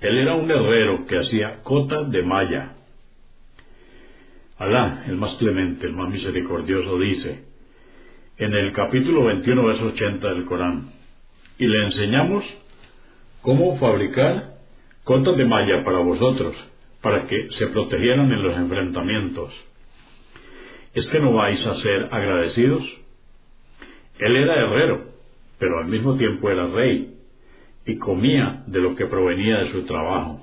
Él era un herrero que hacía cotas de malla. Alá, el más clemente, el más misericordioso, dice en el capítulo 21, verso 80 del Corán, y le enseñamos cómo fabricar cotas de malla para vosotros, para que se protegieran en los enfrentamientos. ¿Es que no vais a ser agradecidos? Él era herrero, pero al mismo tiempo era rey, y comía de lo que provenía de su trabajo.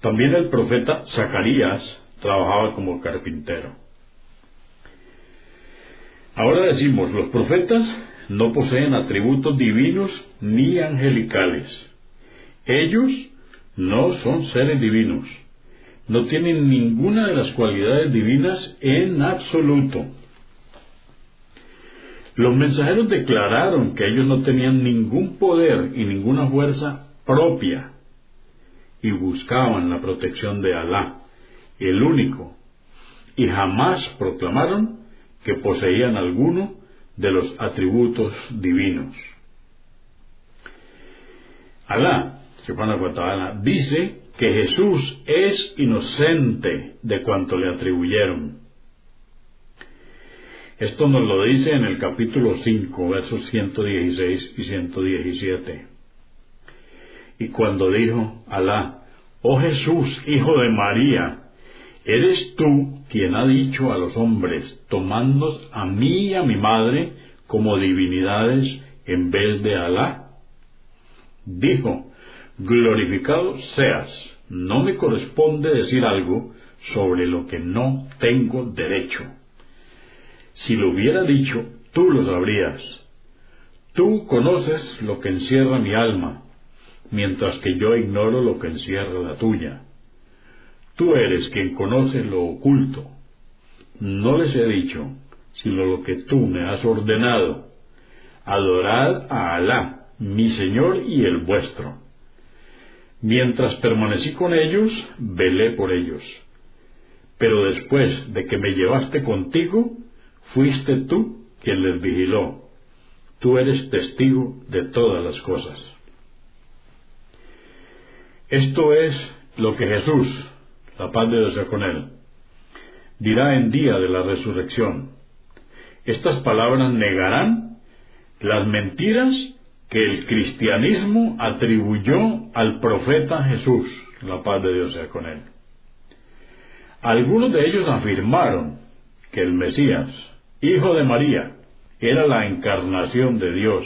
También el profeta Zacarías trabajaba como carpintero. Ahora decimos, los profetas no poseen atributos divinos ni angelicales. Ellos no son seres divinos. No tienen ninguna de las cualidades divinas en absoluto. Los mensajeros declararon que ellos no tenían ningún poder y ninguna fuerza propia y buscaban la protección de Alá, el único, y jamás proclamaron que poseían alguno de los atributos divinos. Alá, dice que Jesús es inocente de cuanto le atribuyeron. Esto nos lo dice en el capítulo 5, versos 116 y 117. Y cuando dijo Alá, oh Jesús, hijo de María, ¿eres tú quien ha dicho a los hombres, tomándos a mí y a mi madre como divinidades en vez de Alá? Dijo, glorificado seas, no me corresponde decir algo sobre lo que no tengo derecho. Si lo hubiera dicho, tú lo sabrías. Tú conoces lo que encierra mi alma, mientras que yo ignoro lo que encierra la tuya. Tú eres quien conoce lo oculto. No les he dicho, sino lo que tú me has ordenado. Adorad a Alá, mi Señor y el vuestro. Mientras permanecí con ellos, velé por ellos. Pero después de que me llevaste contigo, fuiste tú quien les vigiló. Tú eres testigo de todas las cosas. Esto es lo que Jesús, la paz de Dios con él, dirá en día de la resurrección. Estas palabras negarán las mentiras que el cristianismo atribuyó al profeta Jesús, la paz de Dios sea con él. Algunos de ellos afirmaron que el Mesías, hijo de María, era la encarnación de Dios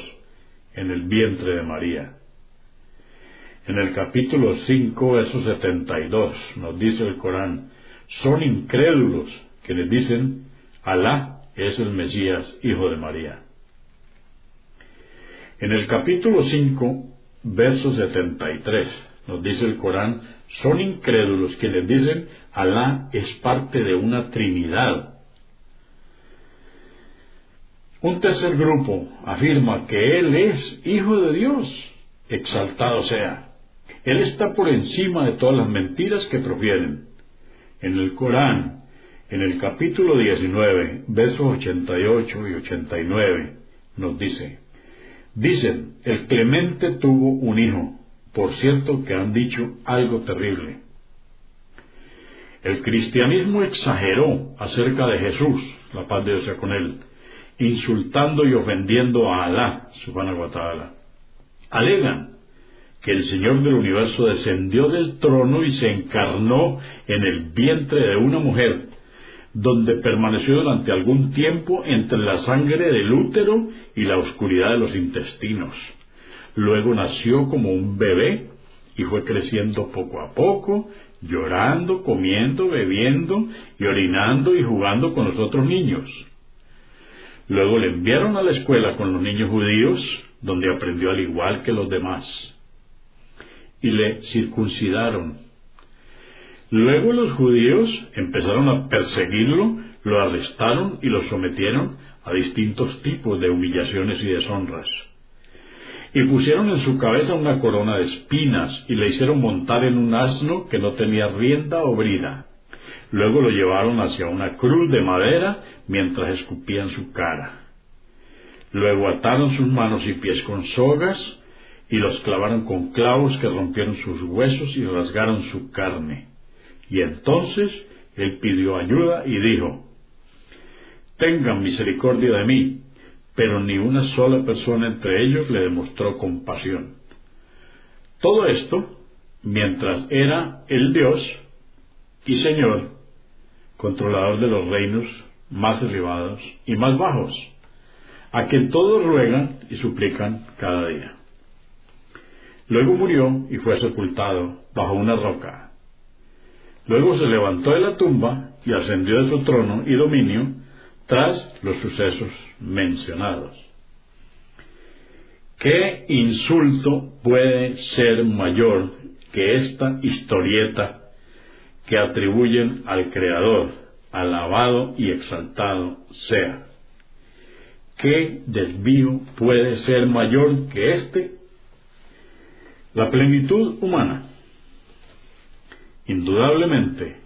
en el vientre de María. En el capítulo 5, verso 72, nos dice el Corán, son incrédulos que les dicen, Alá es el Mesías, hijo de María. En el capítulo 5, verso 73, nos dice el Corán, son incrédulos que les dicen, Alá es parte de una Trinidad. Un tercer grupo afirma que Él es Hijo de Dios, exaltado sea. Él está por encima de todas las mentiras que profieren. En el Corán, en el capítulo 19, versos 88 y 89, nos dice, dicen, el clemente tuvo un hijo, por cierto que han dicho algo terrible. El cristianismo exageró acerca de Jesús, la paz de Dios sea con él, insultando y ofendiendo a Alá, subhanahu wa ta'ala. Alegan que el Señor del universo descendió del trono y se encarnó en el vientre de una mujer, donde permaneció durante algún tiempo entre la sangre del útero y la oscuridad de los intestinos. Luego nació como un bebé y fue creciendo poco a poco, llorando, comiendo, bebiendo y orinando y jugando con los otros niños. Luego le enviaron a la escuela con los niños judíos, donde aprendió al igual que los demás y le circuncidaron. Luego los judíos empezaron a perseguirlo, lo arrestaron y lo sometieron a distintos tipos de humillaciones y deshonras. y pusieron en su cabeza una corona de espinas y le hicieron montar en un asno que no tenía rienda o brida. Luego lo llevaron hacia una cruz de madera mientras escupían su cara. Luego ataron sus manos y pies con sogas y los clavaron con clavos que rompieron sus huesos y rasgaron su carne. Y entonces él pidió ayuda y dijo, Tengan misericordia de mí, pero ni una sola persona entre ellos le demostró compasión. Todo esto mientras era el Dios y Señor, controlador de los reinos más elevados y más bajos, a quien todos ruegan y suplican cada día. Luego murió y fue sepultado bajo una roca. Luego se levantó de la tumba y ascendió de su trono y dominio tras los sucesos mencionados. ¿Qué insulto puede ser mayor que esta historieta que atribuyen al Creador, alabado y exaltado sea? ¿Qué desvío puede ser mayor que este? La plenitud humana. Indudablemente,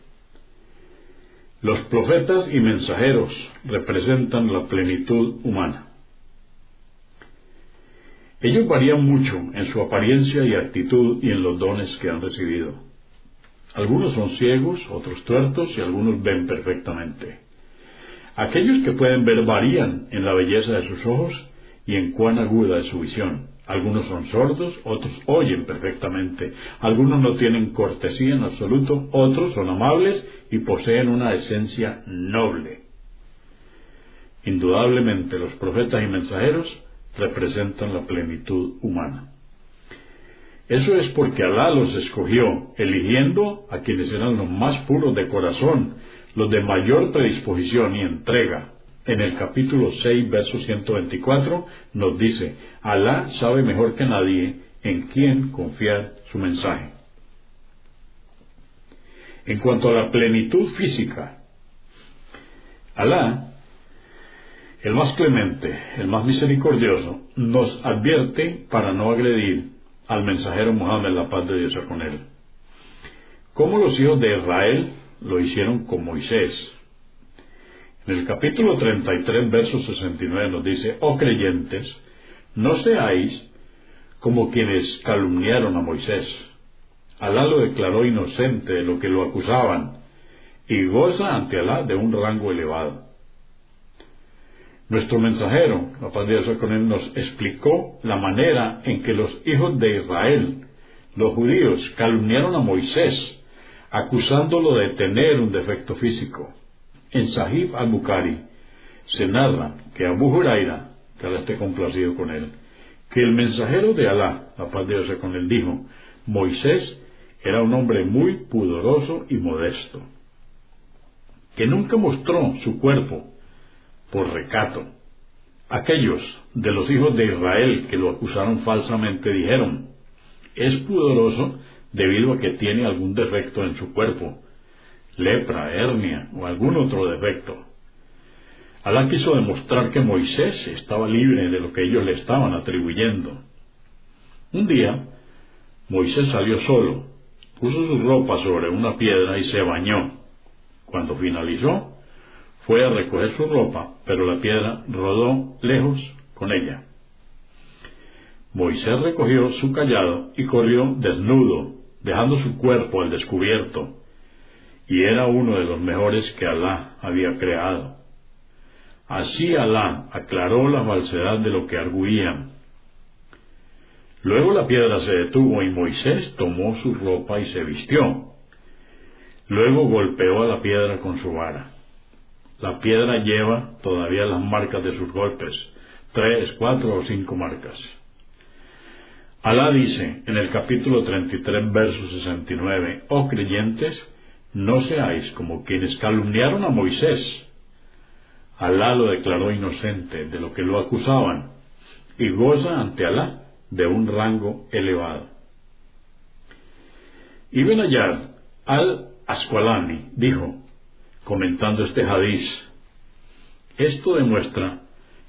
los profetas y mensajeros representan la plenitud humana. Ellos varían mucho en su apariencia y actitud y en los dones que han recibido. Algunos son ciegos, otros tuertos y algunos ven perfectamente. Aquellos que pueden ver varían en la belleza de sus ojos y en cuán aguda es su visión. Algunos son sordos, otros oyen perfectamente. Algunos no tienen cortesía en absoluto, otros son amables y poseen una esencia noble. Indudablemente los profetas y mensajeros representan la plenitud humana. Eso es porque Alá los escogió, eligiendo a quienes eran los más puros de corazón, los de mayor predisposición y entrega, en el capítulo 6, verso 124, nos dice, Alá sabe mejor que nadie en quién confiar su mensaje. En cuanto a la plenitud física, Alá, el más clemente, el más misericordioso, nos advierte para no agredir al mensajero Muhammad, la paz de Dios con él. Como los hijos de Israel lo hicieron con Moisés, en el capítulo 33, verso 69 nos dice, oh creyentes, no seáis como quienes calumniaron a Moisés. Alá lo declaró inocente de lo que lo acusaban y goza ante Alá de un rango elevado. Nuestro mensajero, la paz de Dios con él, nos explicó la manera en que los hijos de Israel, los judíos, calumniaron a Moisés, acusándolo de tener un defecto físico. En Sahib al-Bukhari se narra que Abu Huraira, que Alá esté complacido con él, que el mensajero de Alá, la paz de Dios con él, dijo, Moisés era un hombre muy pudoroso y modesto, que nunca mostró su cuerpo por recato. Aquellos de los hijos de Israel que lo acusaron falsamente dijeron, es pudoroso debido a que tiene algún defecto en su cuerpo, lepra, hernia o algún otro defecto. Alá quiso demostrar que Moisés estaba libre de lo que ellos le estaban atribuyendo. Un día, Moisés salió solo, puso su ropa sobre una piedra y se bañó. Cuando finalizó, fue a recoger su ropa, pero la piedra rodó lejos con ella. Moisés recogió su callado y corrió desnudo, dejando su cuerpo al descubierto, y era uno de los mejores que Alá había creado. Así Alá aclaró la falsedad de lo que arguían. Luego la piedra se detuvo y Moisés tomó su ropa y se vistió. Luego golpeó a la piedra con su vara. La piedra lleva todavía las marcas de sus golpes, tres, cuatro o cinco marcas. Alá dice en el capítulo 33, verso 69, Oh creyentes, no seáis como quienes calumniaron a Moisés. Alá lo declaró inocente de lo que lo acusaban y goza ante Alá de un rango elevado. Ibn Ayar al-Asqalani dijo, comentando este hadiz, esto demuestra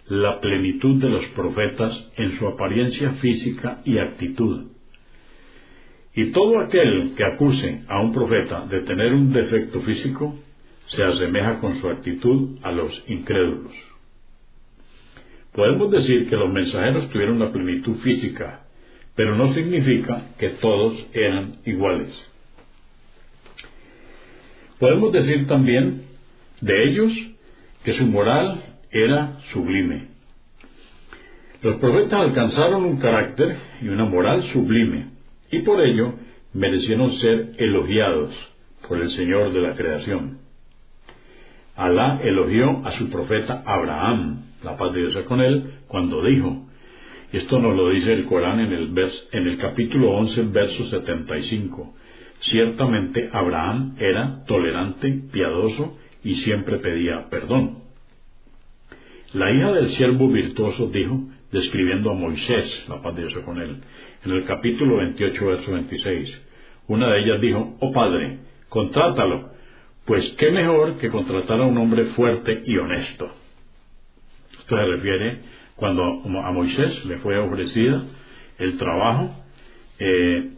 la plenitud de los profetas en su apariencia física y actitud. Y todo aquel que acuse a un profeta de tener un defecto físico se asemeja con su actitud a los incrédulos. Podemos decir que los mensajeros tuvieron la plenitud física, pero no significa que todos eran iguales. Podemos decir también de ellos que su moral era sublime. Los profetas alcanzaron un carácter y una moral sublime, y por ello merecieron ser elogiados por el Señor de la creación. Alá elogió a su profeta Abraham, la paz de Dios con él, cuando dijo, esto nos lo dice el Corán en el, en el capítulo 11, verso 75, ciertamente Abraham era tolerante, piadoso y siempre pedía perdón. La hija del siervo virtuoso dijo, describiendo a Moisés, la paz de Dios con él, en el capítulo 28, verso 26, una de ellas dijo, oh padre, contrátalo, pues qué mejor que contratar a un hombre fuerte y honesto. Esto se refiere cuando a Moisés le fue ofrecida el trabajo eh,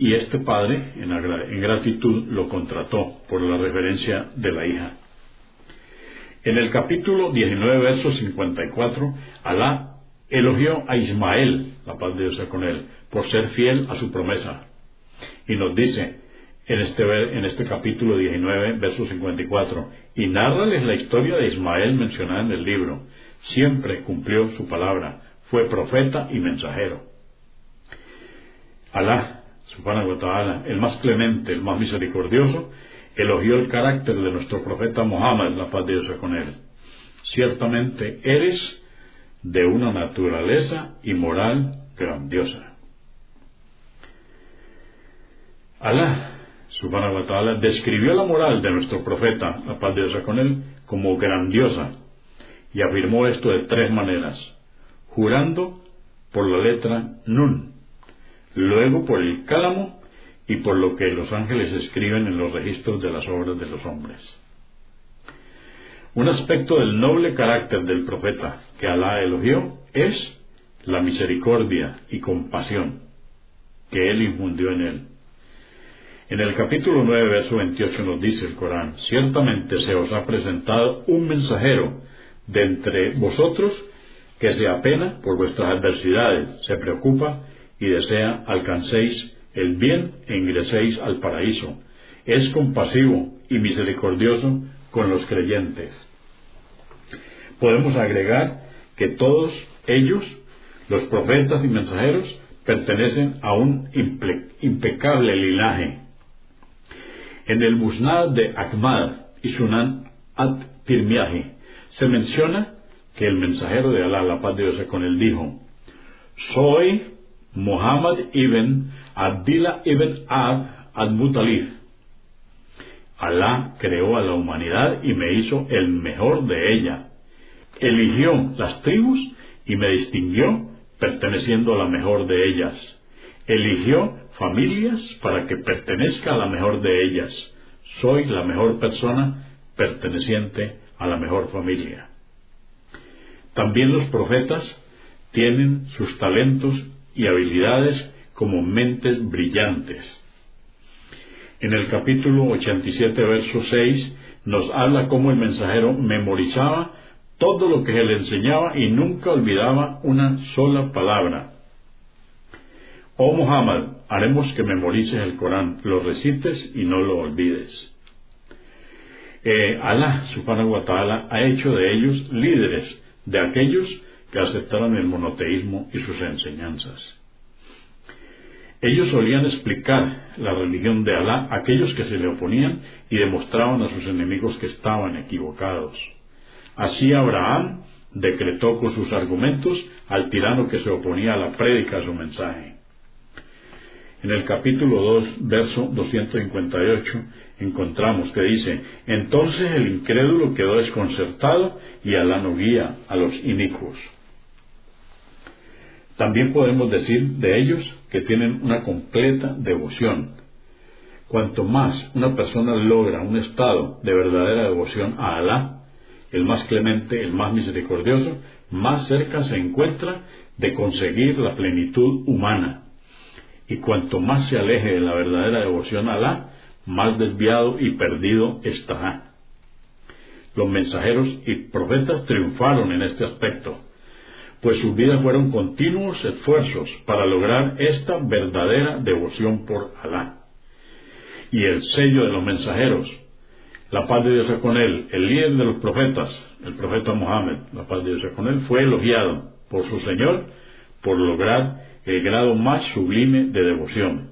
y este padre en, gratitud lo contrató por la referencia de la hija. En el capítulo 19, verso 54, Alá elogió a Ismael, la paz de Dios con él, por ser fiel a su promesa. Y nos dice, en este, en este capítulo 19, verso 54, y narrales la historia de Ismael mencionada en el libro. Siempre cumplió su palabra, fue profeta y mensajero. Alá, subhanahu wa ta'ala, el más clemente, el más misericordioso, elogió el carácter de nuestro profeta Muhammad, la paz de Dios con él. Ciertamente eres de una naturaleza y moral grandiosa. Alá, subhanahu wa ta'ala, describió la moral de nuestro profeta, la paz de Dios con él, como grandiosa, y afirmó esto de tres maneras, jurando por la letra Nun, luego por el cálamo y por lo que los ángeles escriben en los registros de las obras de los hombres. Un aspecto del noble carácter del profeta que Alá elogió es la misericordia y compasión que él infundió en él. En el capítulo 9, verso 28 nos dice el Corán, ciertamente se os ha presentado un mensajero de entre vosotros que se apena por vuestras adversidades, se preocupa y desea alcancéis el bien e ingreséis al paraíso. Es compasivo y misericordioso con los creyentes. Podemos agregar que todos ellos, los profetas y mensajeros, pertenecen a un impecable linaje en el Musnad de Ahmad y Sunan at-Tirmiyahi se menciona que el mensajero de Alá, la paz de Dios con él, dijo, soy Muhammad ibn Abdillah ibn Ab al-Mutalib. Alá creó a la humanidad y me hizo el mejor de ella. Eligió las tribus y me distinguió perteneciendo a la mejor de ellas eligió familias para que pertenezca a la mejor de ellas. Soy la mejor persona perteneciente a la mejor familia. También los profetas tienen sus talentos y habilidades como mentes brillantes. En el capítulo 87, verso 6, nos habla cómo el mensajero memorizaba todo lo que se le enseñaba y nunca olvidaba una sola palabra. Oh Muhammad, haremos que memorices el Corán, lo recites y no lo olvides. Eh, Alá, subhanahu wa ta'ala, ha hecho de ellos líderes de aquellos que aceptaron el monoteísmo y sus enseñanzas. Ellos solían explicar la religión de Alá a aquellos que se le oponían y demostraban a sus enemigos que estaban equivocados. Así Abraham decretó con sus argumentos al tirano que se oponía a la prédica de su mensaje. En el capítulo 2, verso 258, encontramos que dice, entonces el incrédulo quedó desconcertado y Alá no guía a los inicuos. También podemos decir de ellos que tienen una completa devoción. Cuanto más una persona logra un estado de verdadera devoción a Alá, el más clemente, el más misericordioso, más cerca se encuentra de conseguir la plenitud humana. Y cuanto más se aleje de la verdadera devoción a Alá, más desviado y perdido estará. Los mensajeros y profetas triunfaron en este aspecto, pues sus vidas fueron continuos esfuerzos para lograr esta verdadera devoción por Alá. Y el sello de los mensajeros, la paz de Dios con él, el líder de los profetas, el profeta Mohammed, la paz de Dios con él, fue elogiado por su Señor por lograr el grado más sublime de devoción.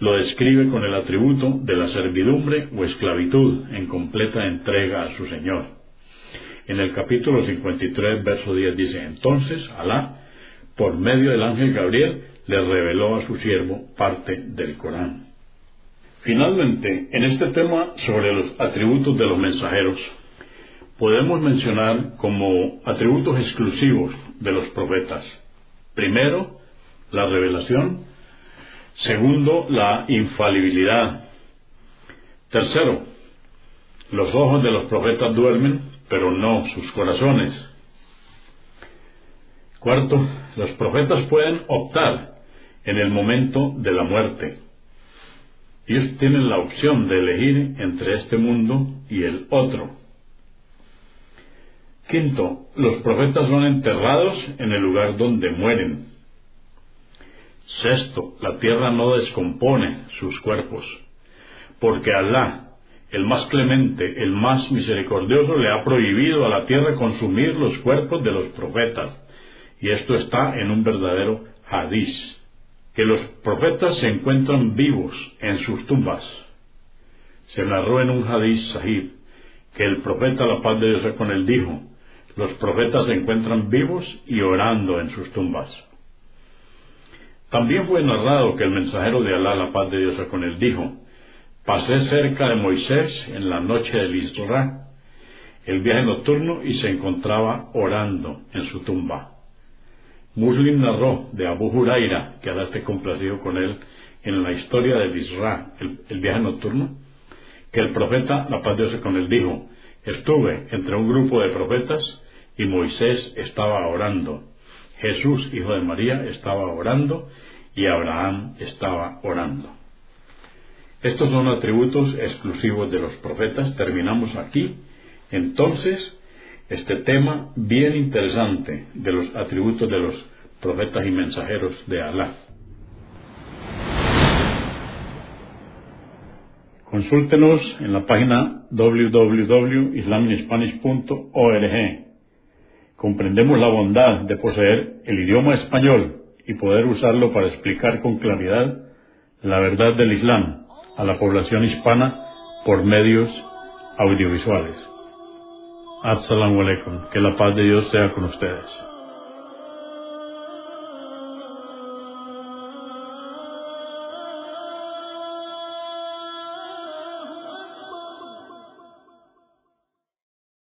Lo describe con el atributo de la servidumbre o esclavitud en completa entrega a su Señor. En el capítulo 53, verso 10 dice, entonces Alá, por medio del ángel Gabriel, le reveló a su siervo parte del Corán. Finalmente, en este tema sobre los atributos de los mensajeros, podemos mencionar como atributos exclusivos de los profetas. Primero, la revelación. Segundo, la infalibilidad. Tercero, los ojos de los profetas duermen, pero no sus corazones. Cuarto, los profetas pueden optar en el momento de la muerte. Ellos tienen la opción de elegir entre este mundo y el otro. Quinto, los profetas son enterrados en el lugar donde mueren. Sexto, la tierra no descompone sus cuerpos, porque Alá, el más clemente, el más misericordioso, le ha prohibido a la tierra consumir los cuerpos de los profetas, y esto está en un verdadero hadiz, que los profetas se encuentran vivos en sus tumbas. Se narró en un hadiz sahib que el profeta, la paz de Dios con él, dijo, los profetas se encuentran vivos y orando en sus tumbas. También fue narrado que el mensajero de Alá, la paz de Dios con él, dijo, pasé cerca de Moisés en la noche del Isra, el viaje nocturno, y se encontraba orando en su tumba. Muslim narró de Abu Huraira, que Alá esté complacido con él, en la historia del Isra, el, el viaje nocturno, que el profeta, la paz de Dios con él, dijo, estuve entre un grupo de profetas y Moisés estaba orando. Jesús, hijo de María, estaba orando y Abraham estaba orando. Estos son atributos exclusivos de los profetas. Terminamos aquí. Entonces, este tema bien interesante de los atributos de los profetas y mensajeros de Alá. Consúltenos en la página www.islaminspanish.org comprendemos la bondad de poseer el idioma español y poder usarlo para explicar con claridad la verdad del Islam a la población hispana por medios audiovisuales. Assalamu alaikum. Que la paz de Dios sea con ustedes.